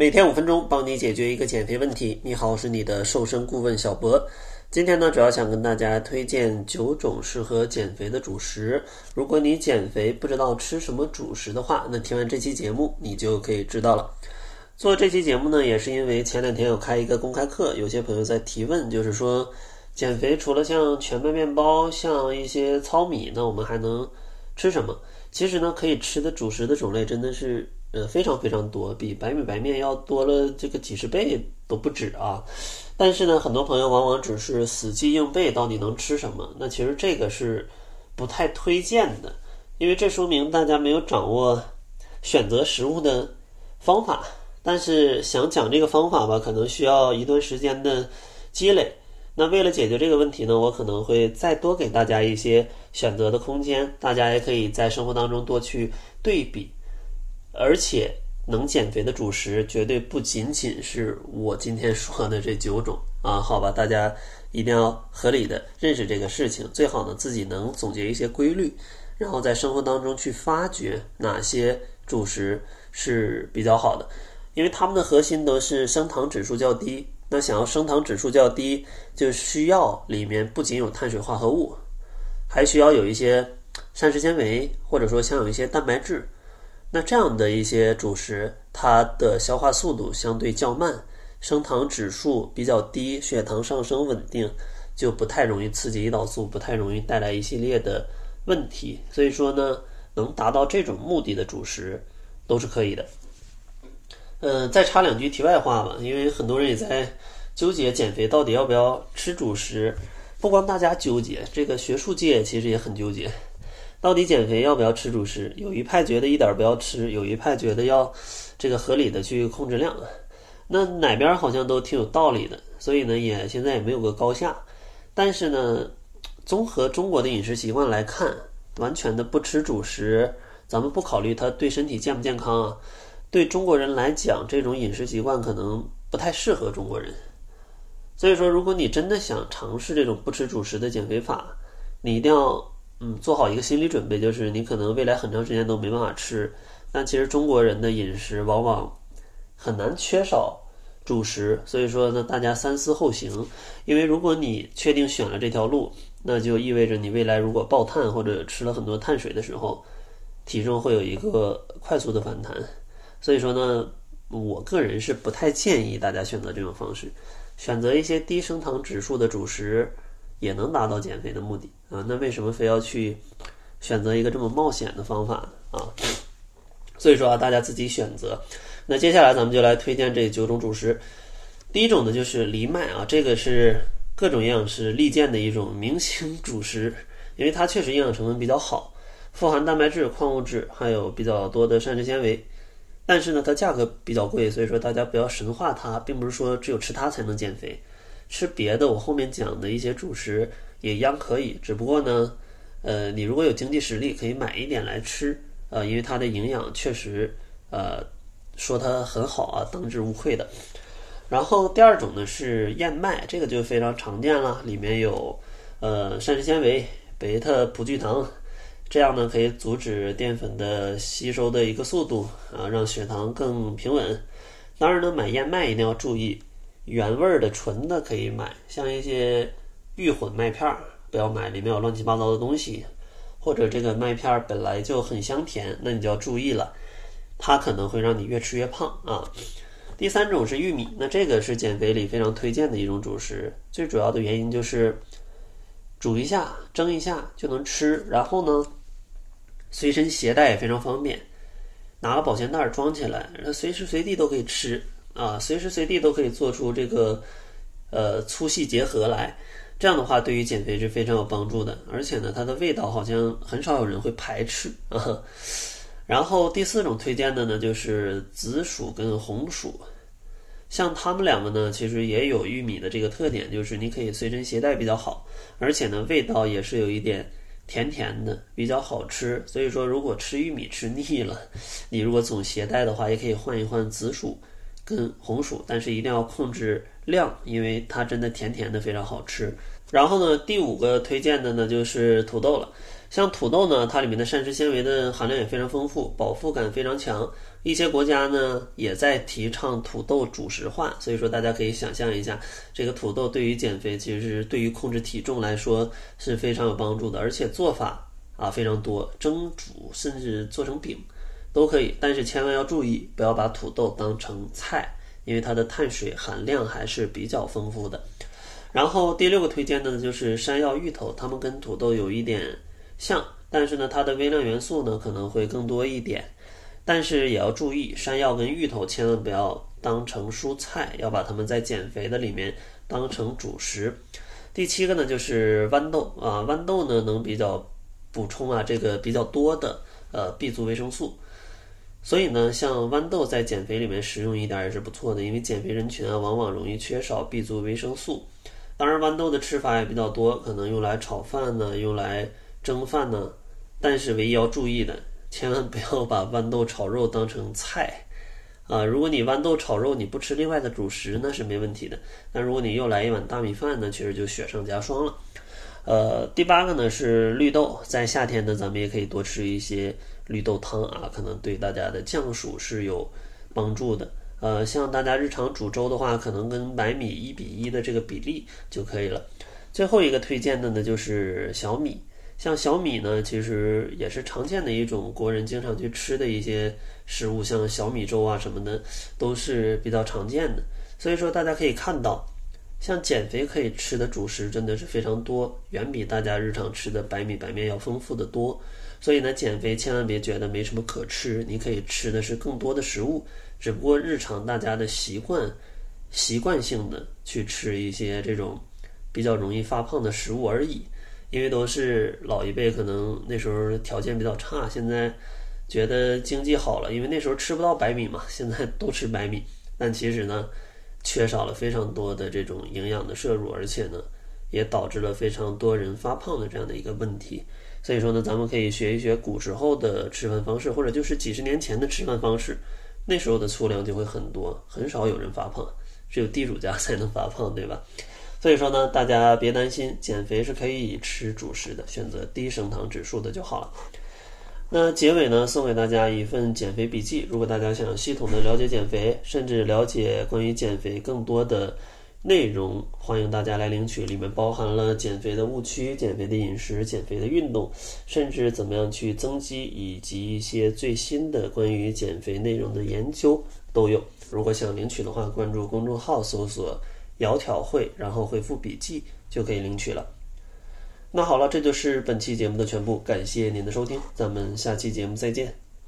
每天五分钟，帮你解决一个减肥问题。你好，我是你的瘦身顾问小博。今天呢，主要想跟大家推荐九种适合减肥的主食。如果你减肥不知道吃什么主食的话，那听完这期节目你就可以知道了。做这期节目呢，也是因为前两天有开一个公开课，有些朋友在提问，就是说减肥除了像全麦面包、像一些糙米，那我们还能吃什么？其实呢，可以吃的主食的种类真的是呃非常非常多，比白米白面要多了这个几十倍都不止啊。但是呢，很多朋友往往只是死记硬背到底能吃什么，那其实这个是不太推荐的，因为这说明大家没有掌握选择食物的方法。但是想讲这个方法吧，可能需要一段时间的积累。那为了解决这个问题呢，我可能会再多给大家一些选择的空间，大家也可以在生活当中多去对比。而且能减肥的主食绝对不仅仅是我今天说的这九种啊，好吧，大家一定要合理的认识这个事情，最好呢自己能总结一些规律，然后在生活当中去发掘哪些主食是比较好的。因为它们的核心都是升糖指数较低，那想要升糖指数较低，就需要里面不仅有碳水化合物，还需要有一些膳食纤维，或者说像有一些蛋白质。那这样的一些主食，它的消化速度相对较慢，升糖指数比较低，血糖上升稳定，就不太容易刺激胰岛素，不太容易带来一系列的问题。所以说呢，能达到这种目的的主食都是可以的。嗯，再插两句题外话吧，因为很多人也在纠结减肥到底要不要吃主食。不光大家纠结，这个学术界其实也很纠结，到底减肥要不要吃主食？有一派觉得一点不要吃，有一派觉得要这个合理的去控制量。那哪边好像都挺有道理的，所以呢，也现在也没有个高下。但是呢，综合中国的饮食习惯来看，完全的不吃主食，咱们不考虑它对身体健不健康啊。对中国人来讲，这种饮食习惯可能不太适合中国人。所以说，如果你真的想尝试这种不吃主食的减肥法，你一定要嗯做好一个心理准备，就是你可能未来很长时间都没办法吃。但其实中国人的饮食往往很难缺少主食，所以说呢，大家三思后行。因为如果你确定选了这条路，那就意味着你未来如果爆碳或者吃了很多碳水的时候，体重会有一个快速的反弹。所以说呢，我个人是不太建议大家选择这种方式，选择一些低升糖指数的主食，也能达到减肥的目的啊。那为什么非要去选择一个这么冒险的方法呢啊？所以说啊，大家自己选择。那接下来咱们就来推荐这九种主食。第一种呢就是藜麦啊，这个是各种营养师力荐的一种明星主食，因为它确实营养成分比较好，富含蛋白质、矿物质，还有比较多的膳食纤维。但是呢，它价格比较贵，所以说大家不要神化它，并不是说只有吃它才能减肥，吃别的我后面讲的一些主食也一样可以。只不过呢，呃，你如果有经济实力，可以买一点来吃，呃，因为它的营养确实，呃，说它很好啊，当之无愧的。然后第二种呢是燕麦，这个就非常常见了，里面有呃膳食纤维、贝塔葡聚糖。这样呢，可以阻止淀粉的吸收的一个速度啊，让血糖更平稳。当然呢，买燕麦一定要注意，原味的纯的可以买，像一些预混麦片儿不要买，里面有乱七八糟的东西，或者这个麦片儿本来就很香甜，那你就要注意了，它可能会让你越吃越胖啊。第三种是玉米，那这个是减肥里非常推荐的一种主食，最主要的原因就是煮一下、蒸一下就能吃，然后呢。随身携带也非常方便，拿个保鲜袋装起来，随时随地都可以吃啊，随时随地都可以做出这个呃粗细结合来。这样的话，对于减肥是非常有帮助的，而且呢，它的味道好像很少有人会排斥啊。然后第四种推荐的呢，就是紫薯跟红薯，像它们两个呢，其实也有玉米的这个特点，就是你可以随身携带比较好，而且呢，味道也是有一点。甜甜的比较好吃，所以说如果吃玉米吃腻了，你如果总携带的话，也可以换一换紫薯跟红薯，但是一定要控制量，因为它真的甜甜的非常好吃。然后呢，第五个推荐的呢就是土豆了，像土豆呢，它里面的膳食纤维的含量也非常丰富，饱腹感非常强。一些国家呢也在提倡土豆主食化，所以说大家可以想象一下，这个土豆对于减肥，其实对于控制体重来说是非常有帮助的，而且做法啊非常多，蒸煮甚至做成饼都可以。但是千万要注意，不要把土豆当成菜，因为它的碳水含量还是比较丰富的。然后第六个推荐的呢就是山药、芋头，它们跟土豆有一点像，但是呢它的微量元素呢可能会更多一点。但是也要注意，山药跟芋头千万不要当成蔬菜，要把它们在减肥的里面当成主食。第七个呢，就是豌豆啊，豌豆呢能比较补充啊这个比较多的呃 B 族维生素，所以呢，像豌豆在减肥里面食用一点也是不错的，因为减肥人群啊往往容易缺少 B 族维生素。当然，豌豆的吃法也比较多，可能用来炒饭呢，用来蒸饭呢，但是唯一要注意的。千万不要把豌豆炒肉当成菜，啊！如果你豌豆炒肉你不吃另外的主食，那是没问题的。但如果你又来一碗大米饭呢，其实就雪上加霜了。呃，第八个呢是绿豆，在夏天呢，咱们也可以多吃一些绿豆汤啊，可能对大家的降暑是有帮助的。呃，像大家日常煮粥的话，可能跟白米一比一的这个比例就可以了。最后一个推荐的呢就是小米。像小米呢，其实也是常见的一种国人经常去吃的一些食物，像小米粥啊什么的，都是比较常见的。所以说，大家可以看到，像减肥可以吃的主食真的是非常多，远比大家日常吃的白米白面要丰富的多。所以呢，减肥千万别觉得没什么可吃，你可以吃的是更多的食物，只不过日常大家的习惯，习惯性的去吃一些这种比较容易发胖的食物而已。因为都是老一辈，可能那时候条件比较差，现在觉得经济好了，因为那时候吃不到白米嘛，现在都吃白米，但其实呢，缺少了非常多的这种营养的摄入，而且呢，也导致了非常多人发胖的这样的一个问题。所以说呢，咱们可以学一学古时候的吃饭方式，或者就是几十年前的吃饭方式，那时候的粗粮就会很多，很少有人发胖，只有地主家 才能发胖，对吧？所以说呢，大家别担心，减肥是可以吃主食的，选择低升糖指数的就好了。那结尾呢，送给大家一份减肥笔记。如果大家想系统的了解减肥，甚至了解关于减肥更多的内容，欢迎大家来领取。里面包含了减肥的误区、减肥的饮食、减肥的运动，甚至怎么样去增肌，以及一些最新的关于减肥内容的研究都有。如果想领取的话，关注公众号搜索。窈窕会，然后回复笔记就可以领取了。那好了，这就是本期节目的全部，感谢您的收听，咱们下期节目再见。